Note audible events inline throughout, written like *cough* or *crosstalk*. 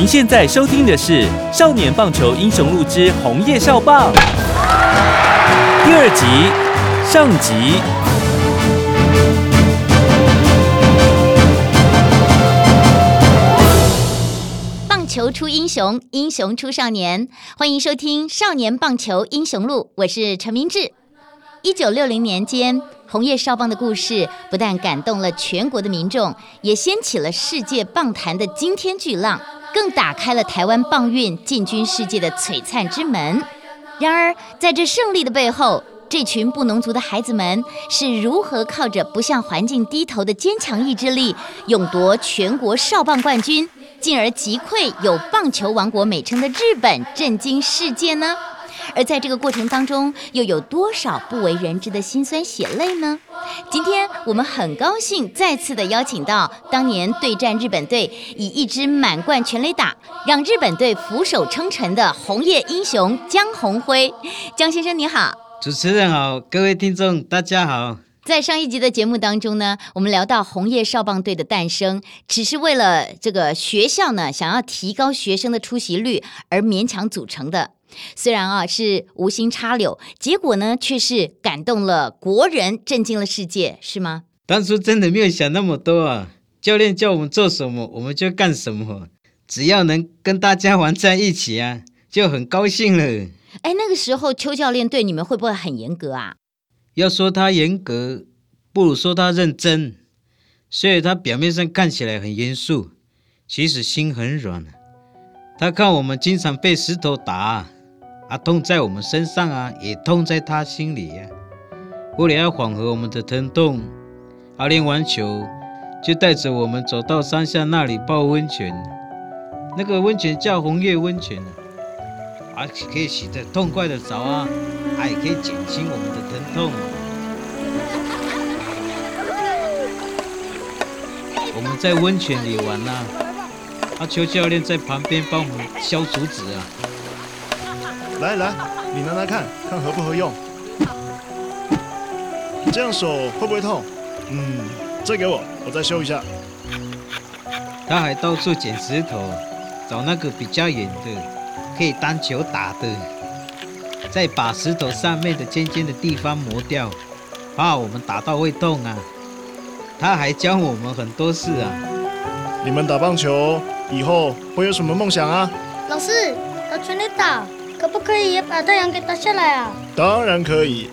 您现在收听的是《少年棒球英雄录之红叶少棒》第二集上集。棒球出英雄，英雄出少年。欢迎收听《少年棒球英雄录》，我是陈明志。一九六零年间，红叶少棒的故事不但感动了全国的民众，也掀起了世界棒坛的惊天巨浪。更打开了台湾棒运进军世界的璀璨之门。然而，在这胜利的背后，这群布农族的孩子们是如何靠着不向环境低头的坚强意志力，勇夺全国少棒冠军，进而击溃有“棒球王国”美称的日本，震惊世界呢？而在这个过程当中，又有多少不为人知的辛酸血泪呢？今天我们很高兴再次的邀请到当年对战日本队，以一支满贯全垒打让日本队俯首称臣的红叶英雄江宏辉。江先生你好，主持人好，各位听众大家好。在上一集的节目当中呢，我们聊到红叶少棒队的诞生，只是为了这个学校呢想要提高学生的出席率而勉强组成的。虽然啊是无心插柳，结果呢却是感动了国人，震惊了世界，是吗？当初真的没有想那么多啊！教练叫我们做什么，我们就干什么，只要能跟大家玩在一起啊，就很高兴了。哎，那个时候邱教练对你们会不会很严格啊？要说他严格，不如说他认真。所以他表面上看起来很严肃，其实心很软。他看我们经常被石头打。啊，痛在我们身上啊，也痛在他心里呀。为了要缓和我们的疼痛，阿练完球就带着我们走到山下那里泡温泉。那个温泉叫红叶温泉啊，可以洗得痛快的澡啊，还可以减轻我们的疼痛。我们在温泉里玩呐，阿邱教练在旁边帮我们消竹子啊。来来，你拿拿看看合不合用？这样手会不会痛？嗯，这给我，我再修一下。他还到处捡石头，找那个比较远的，可以当球打的，再把石头上面的尖尖的地方磨掉，怕我们打到会痛啊。他还教我们很多事啊。你们打棒球以后会有什么梦想啊？老师，打全力打。可不可以也把太阳给打下来啊？当然可以。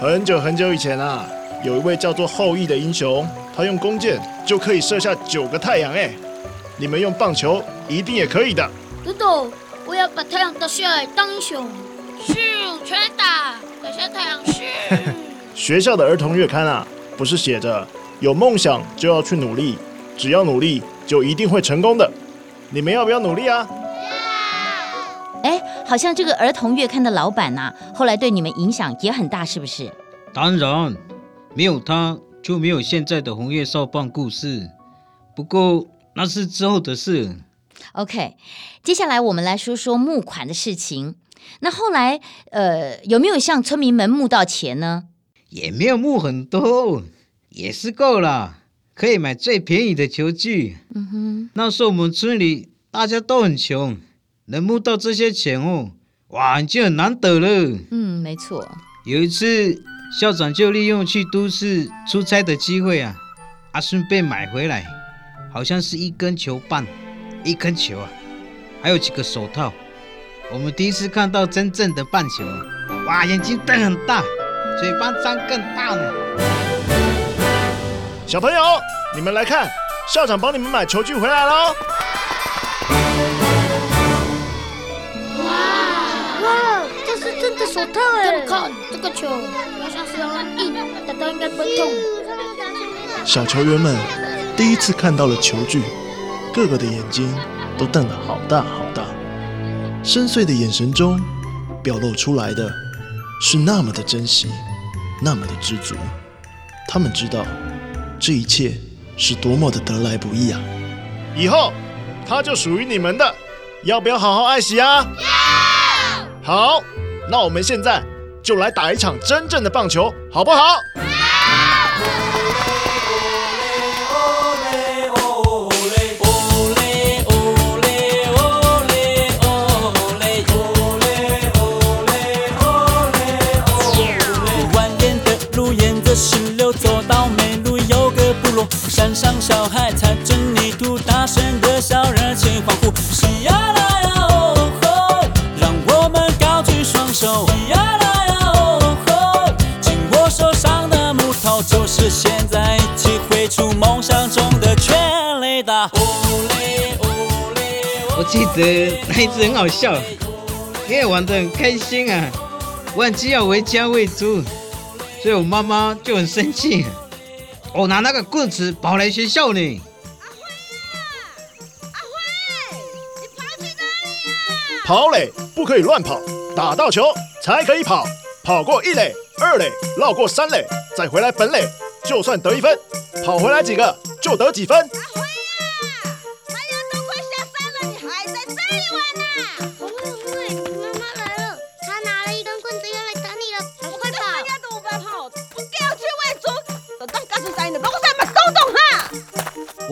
很久很久以前啊，有一位叫做后羿的英雄，他用弓箭就可以射下九个太阳。哎，你们用棒球一定也可以的。豆豆，我要把太阳打下来当英雄。咻，全打，打下太阳咻。*laughs* 学校的儿童月刊啊，不是写着有梦想就要去努力，只要努力就一定会成功的。你们要不要努力啊？哎，好像这个儿童月刊的老板呐，后来对你们影响也很大，是不是？当然，没有他就没有现在的红叶少棒故事。不过那是之后的事。OK，接下来我们来说说募款的事情。那后来，呃，有没有向村民们募到钱呢？也没有募很多，也是够了，可以买最便宜的球具。嗯哼，那时候我们村里大家都很穷。能募到这些钱哦，哇，已经很难得了。嗯，没错。有一次，校长就利用去都市出差的机会啊，啊，顺便买回来，好像是一根球棒，一根球啊，还有几个手套。我们第一次看到真正的棒球，哇，眼睛瞪很大，嘴巴张更大呢。小朋友，你们来看，校长帮你们买球具回来喽。手套哎！看这个球，好像是很硬，打到应该不会痛。小球员们第一次看到了球具，个个的眼睛都瞪得好大好大，深邃的眼神中表露出来的是那么的珍惜，那么的知足。他们知道这一切是多么的得来不易啊！以后它就属于你们的，要不要好好爱惜啊？好，那我们现在就来打一场真正的棒球，好不好？记得那一次很好笑，因为玩得很开心啊，忘记要回家喂猪，所以我妈妈就很生气，我拿那个棍子跑来学校呢。跑垒不可以乱跑，打到球才可以跑。跑过一垒、二垒，绕过三垒，再回来本垒，就算得一分。跑回来几个就得几分。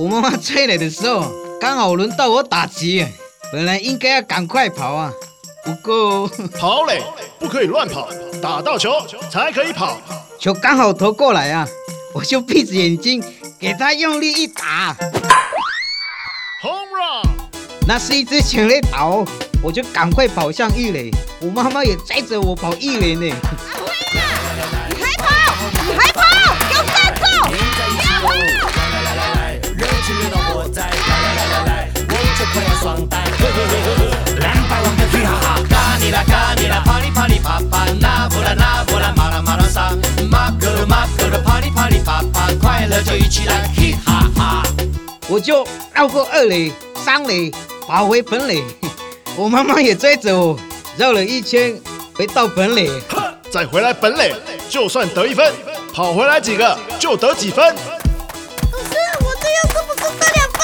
我妈妈催泪的时候，刚好轮到我打击，本来应该要赶快跑啊，不过 *laughs* 跑嘞不可以乱跑，打到球才可以跑。球刚好投过来啊，我就闭着眼睛给他用力一打，Home run！那是一只全垒打哦，我就赶快跑向一垒，我妈妈也追着我跑一垒呢。就绕过二垒、三垒，跑回本垒。我妈妈也追着我，绕了一圈，回到本垒。再回来本垒，就算得一分。跑回来几个就得几分。可是我这样是不是得两分？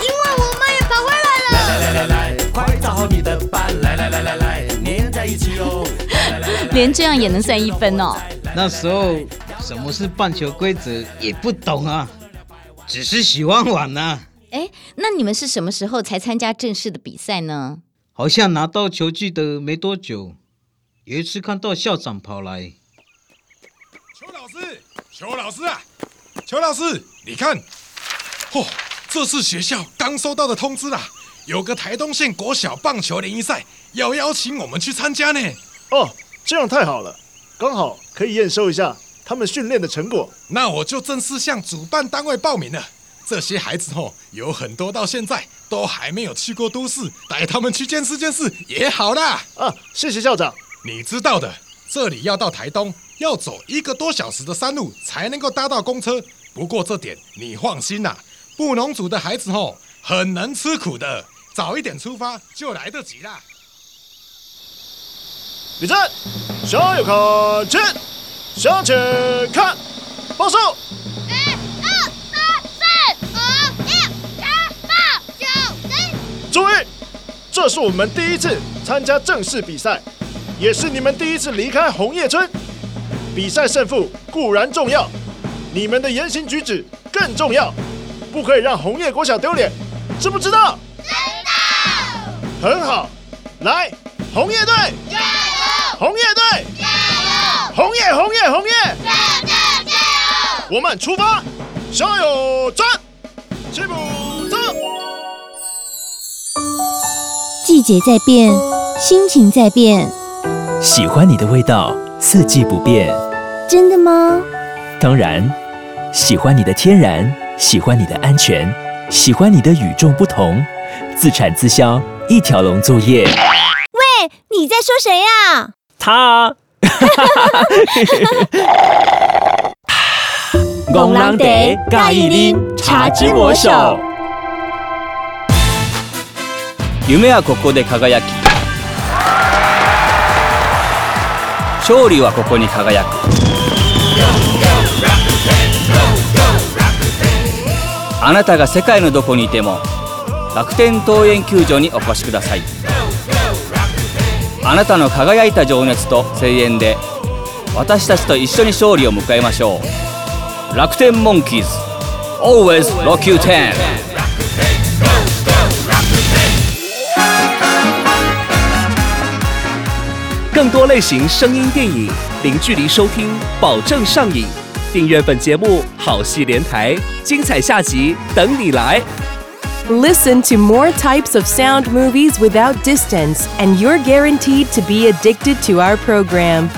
因为我们也跑回来了。来来来来来，快找好你的伴，来来来来来，黏在一起哦连这样也能算一分哦。那时候什么是棒球规则也不懂啊，只是喜欢玩啊。哎，那你们是什么时候才参加正式的比赛呢？好像拿到球具的没多久，有一次看到校长跑来，邱老师，邱老师啊，邱老师，你看，嚯、这是学校刚收到的通知啦，有个台东县国小棒球联谊赛要邀请我们去参加呢。哦，这样太好了，刚好可以验收一下他们训练的成果。那我就正式向主办单位报名了。这些孩子哦，有很多到现在都还没有去过都市，带他们去见识见识也好啦。啊，谢谢校长。你知道的，这里要到台东要走一个多小时的山路才能够搭到公车。不过这点你放心啦、布农族的孩子哦，很能吃苦的，早一点出发就来得及啦。立正，向右看齐，向前看，报数。注意，这是我们第一次参加正式比赛，也是你们第一次离开红叶村。比赛胜负固然重要，你们的言行举止更重要，不可以让红叶国小丢脸，知不知道？知道。很好，来，红叶队，加油！红叶队，加油！红叶，红叶，红叶，加油！加油！我们出发，加油站，起步走。季节在变，心情在变，喜欢你的味道，四季不变。真的吗？当然，喜欢你的天然，喜欢你的安全，喜欢你的与众不同，自产自销，一条龙作业。喂，你在说谁呀、他啊，戆人茶介意啉茶之魔手。夢はここで輝き。勝利はここに輝く。あなたが世界のどこにいても楽天桃園球場にお越しください。あなたの輝いた情熱と声援で私たちと一緒に勝利を迎えましょう楽天モンキーズ Always Rock You 10更多类型声音电影，零距离收听，保证上瘾。订阅本节目，好戏连台，精彩下集等你来。Listen to more types of sound movies without distance, and you're guaranteed to be addicted to our program.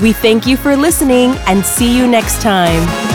We thank you for listening and see you next time.